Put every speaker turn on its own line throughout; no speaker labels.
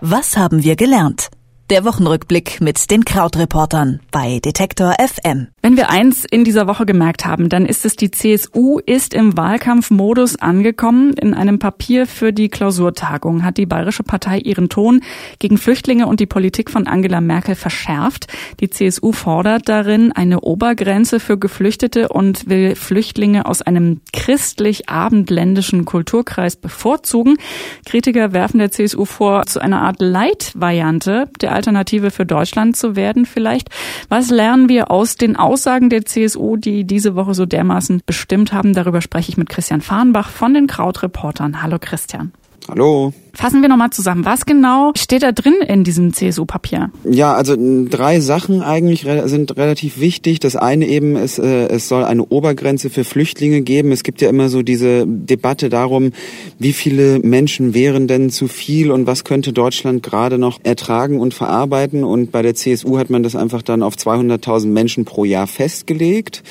Was haben wir gelernt? Der Wochenrückblick mit den Krautreportern bei Detektor FM.
Wenn wir eins in dieser Woche gemerkt haben, dann ist es, die CSU ist im Wahlkampfmodus angekommen. In einem Papier für die Klausurtagung hat die Bayerische Partei ihren Ton gegen Flüchtlinge und die Politik von Angela Merkel verschärft. Die CSU fordert darin eine Obergrenze für Geflüchtete und will Flüchtlinge aus einem christlich-abendländischen Kulturkreis bevorzugen. Kritiker werfen der CSU vor, zu einer Art Leitvariante der Alternative für Deutschland zu werden vielleicht. Was lernen wir aus den Aussagen der CSU, die diese Woche so dermaßen bestimmt haben? Darüber spreche ich mit Christian Fahrenbach von den Krautreportern. Hallo Christian.
Hallo.
Fassen wir nochmal zusammen. Was genau steht da drin in diesem CSU-Papier?
Ja, also drei Sachen eigentlich sind relativ wichtig. Das eine eben ist, äh, es soll eine Obergrenze für Flüchtlinge geben. Es gibt ja immer so diese Debatte darum, wie viele Menschen wären denn zu viel und was könnte Deutschland gerade noch ertragen und verarbeiten. Und bei der CSU hat man das einfach dann auf 200.000 Menschen pro Jahr festgelegt.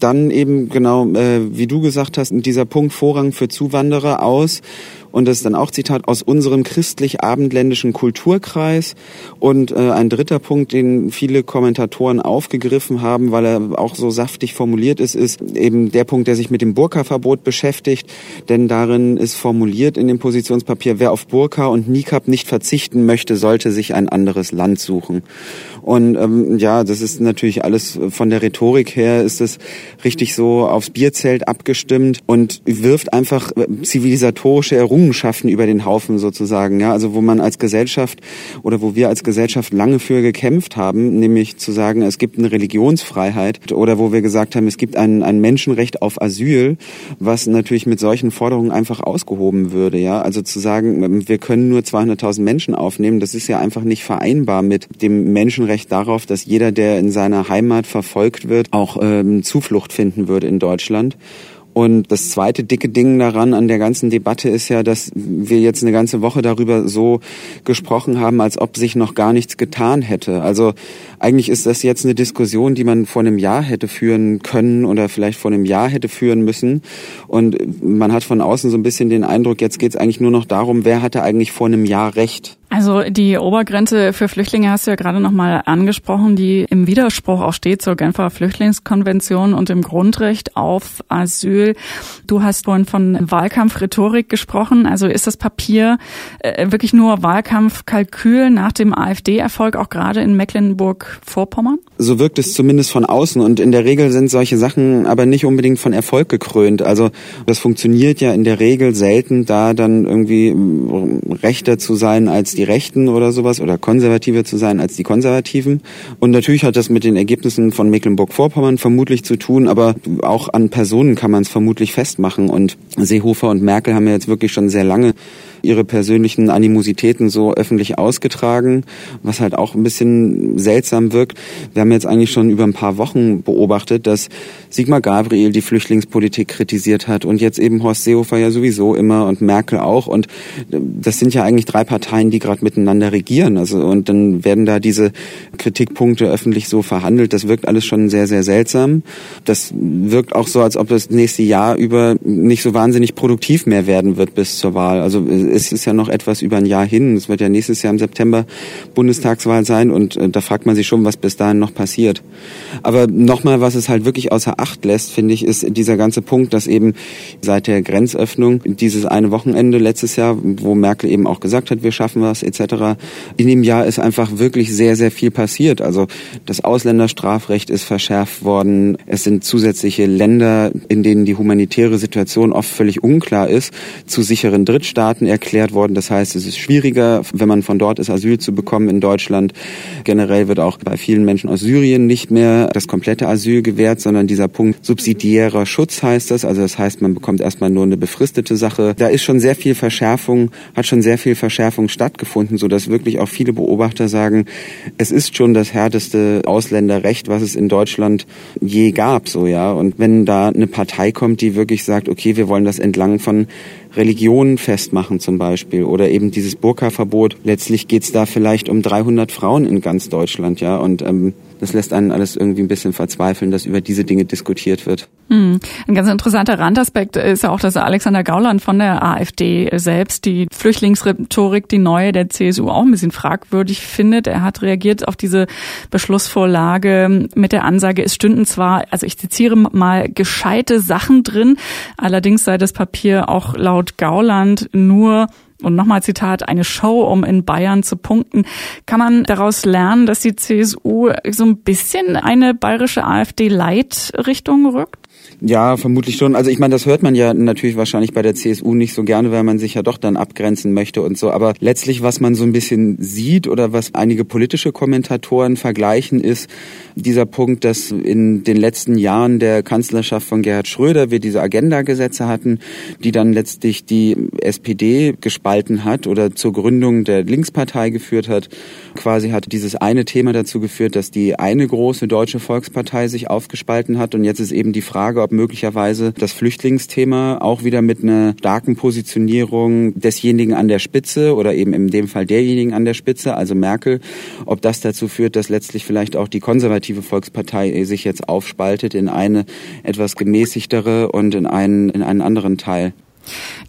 Dann eben genau, äh, wie du gesagt hast, dieser Punkt Vorrang für Zuwanderer aus und das ist dann auch Zitat aus unserem christlich-abendländischen Kulturkreis. Und äh, ein dritter Punkt, den viele Kommentatoren aufgegriffen haben, weil er auch so saftig formuliert ist, ist eben der Punkt, der sich mit dem Burka-Verbot beschäftigt. Denn darin ist formuliert in dem Positionspapier, wer auf Burka und Nikab nicht verzichten möchte, sollte sich ein anderes Land suchen. Und ähm, ja, das ist natürlich alles von der Rhetorik her, ist es richtig so aufs Bierzelt abgestimmt und wirft einfach zivilisatorische Errungenschaften über den Haufen sozusagen. Ja, also wo man als Gesellschaft oder wo wir als Gesellschaft lange für gekämpft haben, nämlich zu sagen, es gibt eine Religionsfreiheit oder wo wir gesagt haben, es gibt ein, ein Menschenrecht auf Asyl, was natürlich mit solchen Forderungen einfach ausgehoben würde. Ja, also zu sagen, wir können nur 200.000 Menschen aufnehmen, das ist ja einfach nicht vereinbar mit dem Menschenrecht Recht darauf, dass jeder, der in seiner Heimat verfolgt wird, auch ähm, Zuflucht finden würde in Deutschland. Und das zweite dicke Ding daran an der ganzen Debatte ist ja, dass wir jetzt eine ganze Woche darüber so gesprochen haben, als ob sich noch gar nichts getan hätte. Also eigentlich ist das jetzt eine Diskussion, die man vor einem Jahr hätte führen können oder vielleicht vor einem Jahr hätte führen müssen. Und man hat von außen so ein bisschen den Eindruck, jetzt geht es eigentlich nur noch darum, wer hatte eigentlich vor einem Jahr recht.
Also die Obergrenze für Flüchtlinge hast du ja gerade nochmal angesprochen, die im Widerspruch auch steht zur Genfer Flüchtlingskonvention und dem Grundrecht auf Asyl. Du hast vorhin von Wahlkampfrhetorik gesprochen. Also ist das Papier äh, wirklich nur Wahlkampfkalkül nach dem AfD-Erfolg auch gerade in Mecklenburg-Vorpommern?
So wirkt es zumindest von außen und in der Regel sind solche Sachen aber nicht unbedingt von Erfolg gekrönt. Also das funktioniert ja in der Regel selten, da dann irgendwie rechter zu sein als die Rechten oder sowas oder konservativer zu sein als die Konservativen. Und natürlich hat das mit den Ergebnissen von Mecklenburg-Vorpommern vermutlich zu tun, aber auch an Personen kann man es vermutlich festmachen. Und Seehofer und Merkel haben ja jetzt wirklich schon sehr lange ihre persönlichen Animositäten so öffentlich ausgetragen, was halt auch ein bisschen seltsam wirkt. Wir haben jetzt eigentlich schon über ein paar Wochen beobachtet, dass Sigmar Gabriel die Flüchtlingspolitik kritisiert hat und jetzt eben Horst Seehofer ja sowieso immer und Merkel auch. Und das sind ja eigentlich drei Parteien, die gerade miteinander regieren. Also und dann werden da diese Kritikpunkte öffentlich so verhandelt. Das wirkt alles schon sehr, sehr seltsam. Das wirkt auch so, als ob das nächste Jahr über nicht so wahnsinnig produktiv mehr werden wird bis zur Wahl. Also es ist ja noch etwas über ein Jahr hin. Es wird ja nächstes Jahr im September Bundestagswahl sein und äh, da fragt man sich schon, was bis dahin noch passiert. Aber nochmal, was es halt wirklich außer Acht lässt, finde ich, ist dieser ganze Punkt, dass eben seit der Grenzöffnung dieses eine Wochenende letztes Jahr, wo Merkel eben auch gesagt hat, wir schaffen was etc., in dem Jahr ist einfach wirklich sehr, sehr viel passiert. Also das Ausländerstrafrecht ist verschärft worden. Es sind zusätzliche Länder, in denen die humanitäre Situation oft völlig unklar ist, zu sicheren Drittstaaten erklärt worden. Das heißt, es ist schwieriger, wenn man von dort ist, Asyl zu bekommen in Deutschland. Generell wird auch bei vielen Menschen aus Syrien nicht mehr das komplette Asyl gewährt, sondern dieser Punkt subsidiärer Schutz heißt das. Also das heißt, man bekommt erstmal nur eine befristete Sache. Da ist schon sehr viel Verschärfung, hat schon sehr viel Verschärfung stattgefunden, so dass wirklich auch viele Beobachter sagen, es ist schon das härteste Ausländerrecht, was es in Deutschland je gab, so ja. Und wenn da eine Partei kommt, die wirklich sagt, okay, wir wollen das entlang von Religionen festmachen zum Beispiel oder eben dieses Burka-Verbot. Letztlich geht's da vielleicht um 300 Frauen in ganz Deutschland, ja. Und ähm, das lässt einen alles irgendwie ein bisschen verzweifeln, dass über diese Dinge diskutiert wird.
Hm. Ein ganz interessanter Randaspekt ist ja auch, dass Alexander Gauland von der AfD selbst die Flüchtlingsrhetorik, die neue der CSU, auch ein bisschen fragwürdig findet. Er hat reagiert auf diese Beschlussvorlage mit der Ansage, es stünden zwar, also ich zitiere mal, gescheite Sachen drin, allerdings sei das Papier auch laut Gauland nur und nochmal Zitat, eine Show, um in Bayern zu punkten. Kann man daraus lernen, dass die CSU so ein bisschen eine bayerische AfD-Leitrichtung rückt?
Ja, vermutlich schon. Also ich meine, das hört man ja natürlich wahrscheinlich bei der CSU nicht so gerne, weil man sich ja doch dann abgrenzen möchte und so. Aber letztlich, was man so ein bisschen sieht oder was einige politische Kommentatoren vergleichen, ist dieser Punkt, dass in den letzten Jahren der Kanzlerschaft von Gerhard Schröder wir diese Agenda-Gesetze hatten, die dann letztlich die SPD gespalten hat oder zur Gründung der Linkspartei geführt hat. Quasi hat dieses eine Thema dazu geführt, dass die eine große deutsche Volkspartei sich aufgespalten hat. Und jetzt ist eben die Frage, ob möglicherweise das Flüchtlingsthema auch wieder mit einer starken Positionierung desjenigen an der Spitze oder eben in dem Fall derjenigen an der Spitze, also Merkel, ob das dazu führt, dass letztlich vielleicht auch die konservative Volkspartei sich jetzt aufspaltet in eine etwas gemäßigtere und in einen, in einen anderen Teil.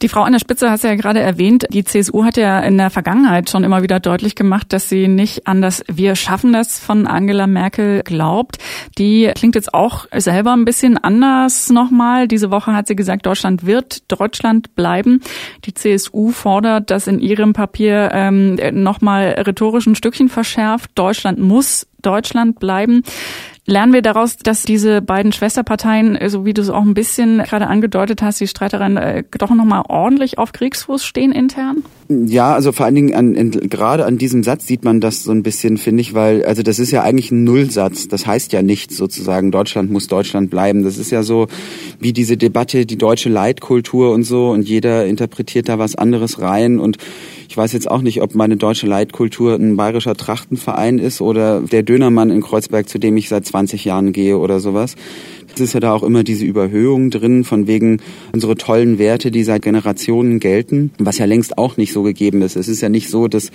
Die Frau an der Spitze hast du ja gerade erwähnt. Die CSU hat ja in der Vergangenheit schon immer wieder deutlich gemacht, dass sie nicht an das Wir schaffen das von Angela Merkel glaubt. Die klingt jetzt auch selber ein bisschen anders nochmal. Diese Woche hat sie gesagt, Deutschland wird Deutschland bleiben. Die CSU fordert das in ihrem Papier ähm, nochmal rhetorisch ein Stückchen verschärft. Deutschland muss Deutschland bleiben. Lernen wir daraus, dass diese beiden Schwesterparteien, so wie du es auch ein bisschen gerade angedeutet hast, die Streitereien äh, doch nochmal ordentlich auf Kriegsfuß stehen intern?
Ja, also vor allen Dingen an, in, gerade an diesem Satz sieht man das so ein bisschen, finde ich, weil, also das ist ja eigentlich ein Nullsatz. Das heißt ja nichts sozusagen, Deutschland muss Deutschland bleiben. Das ist ja so wie diese Debatte, die deutsche Leitkultur und so und jeder interpretiert da was anderes rein und ich weiß jetzt auch nicht, ob meine deutsche Leitkultur ein bayerischer Trachtenverein ist oder der Dönermann in Kreuzberg, zu dem ich seit 20 Jahren gehe oder sowas. Es ist ja da auch immer diese Überhöhung drin, von wegen unsere tollen Werte, die seit Generationen gelten, was ja längst auch nicht so gegeben ist. Es ist ja nicht so, dass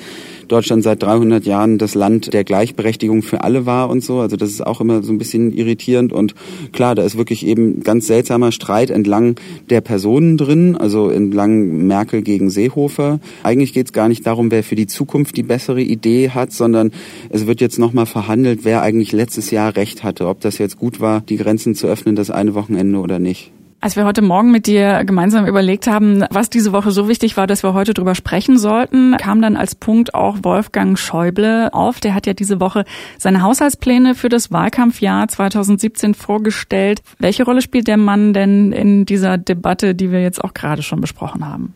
Deutschland seit 300 Jahren das Land der Gleichberechtigung für alle war und so. Also das ist auch immer so ein bisschen irritierend und klar, da ist wirklich eben ganz seltsamer Streit entlang der Personen drin, also entlang Merkel gegen Seehofer. Eigentlich geht es gar nicht darum, wer für die Zukunft die bessere Idee hat, sondern es wird jetzt nochmal verhandelt, wer eigentlich letztes Jahr recht hatte, ob das jetzt gut war, die Grenzen zu öffnen, das eine Wochenende oder nicht.
Als wir heute Morgen mit dir gemeinsam überlegt haben, was diese Woche so wichtig war, dass wir heute drüber sprechen sollten, kam dann als Punkt auch Wolfgang Schäuble auf. Der hat ja diese Woche seine Haushaltspläne für das Wahlkampfjahr 2017 vorgestellt. Welche Rolle spielt der Mann denn in dieser Debatte, die wir jetzt auch gerade schon besprochen haben?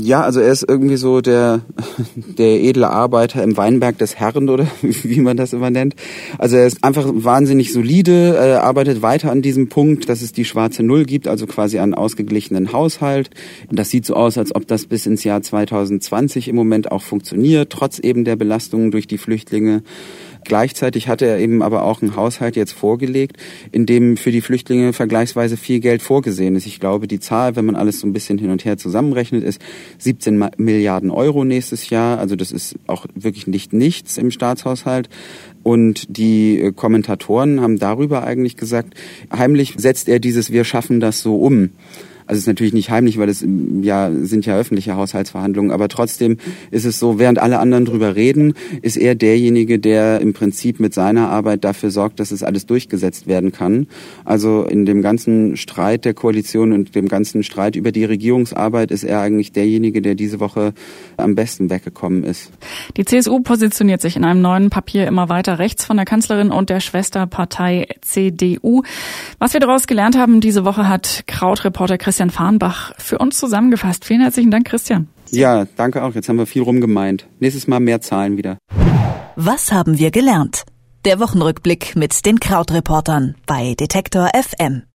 Ja, also er ist irgendwie so der, der edle Arbeiter im Weinberg des Herren oder wie man das immer nennt. Also er ist einfach wahnsinnig solide, arbeitet weiter an diesem Punkt, dass es die schwarze Null gibt, also quasi einen ausgeglichenen Haushalt. Das sieht so aus, als ob das bis ins Jahr 2020 im Moment auch funktioniert, trotz eben der Belastungen durch die Flüchtlinge. Gleichzeitig hatte er eben aber auch einen Haushalt jetzt vorgelegt, in dem für die Flüchtlinge vergleichsweise viel Geld vorgesehen ist. Ich glaube, die Zahl, wenn man alles so ein bisschen hin und her zusammenrechnet, ist 17 Milliarden Euro nächstes Jahr. Also das ist auch wirklich nicht nichts im Staatshaushalt. Und die äh, Kommentatoren haben darüber eigentlich gesagt, heimlich setzt er dieses Wir schaffen das so um. Also es ist natürlich nicht heimlich, weil es ja sind ja öffentliche Haushaltsverhandlungen, aber trotzdem ist es so, während alle anderen drüber reden, ist er derjenige, der im Prinzip mit seiner Arbeit dafür sorgt, dass es alles durchgesetzt werden kann. Also in dem ganzen Streit der Koalition und dem ganzen Streit über die Regierungsarbeit ist er eigentlich derjenige, der diese Woche am besten weggekommen ist.
Die CSU positioniert sich in einem neuen Papier immer weiter rechts von der Kanzlerin und der Schwesterpartei CDU. Was wir daraus gelernt haben diese Woche hat Krautreporter Christian Christian Farnbach für uns zusammengefasst. Vielen herzlichen Dank, Christian.
Ja, danke auch. Jetzt haben wir viel rumgemeint. Nächstes Mal mehr Zahlen wieder.
Was haben wir gelernt? Der Wochenrückblick mit den Krautreportern bei Detektor FM.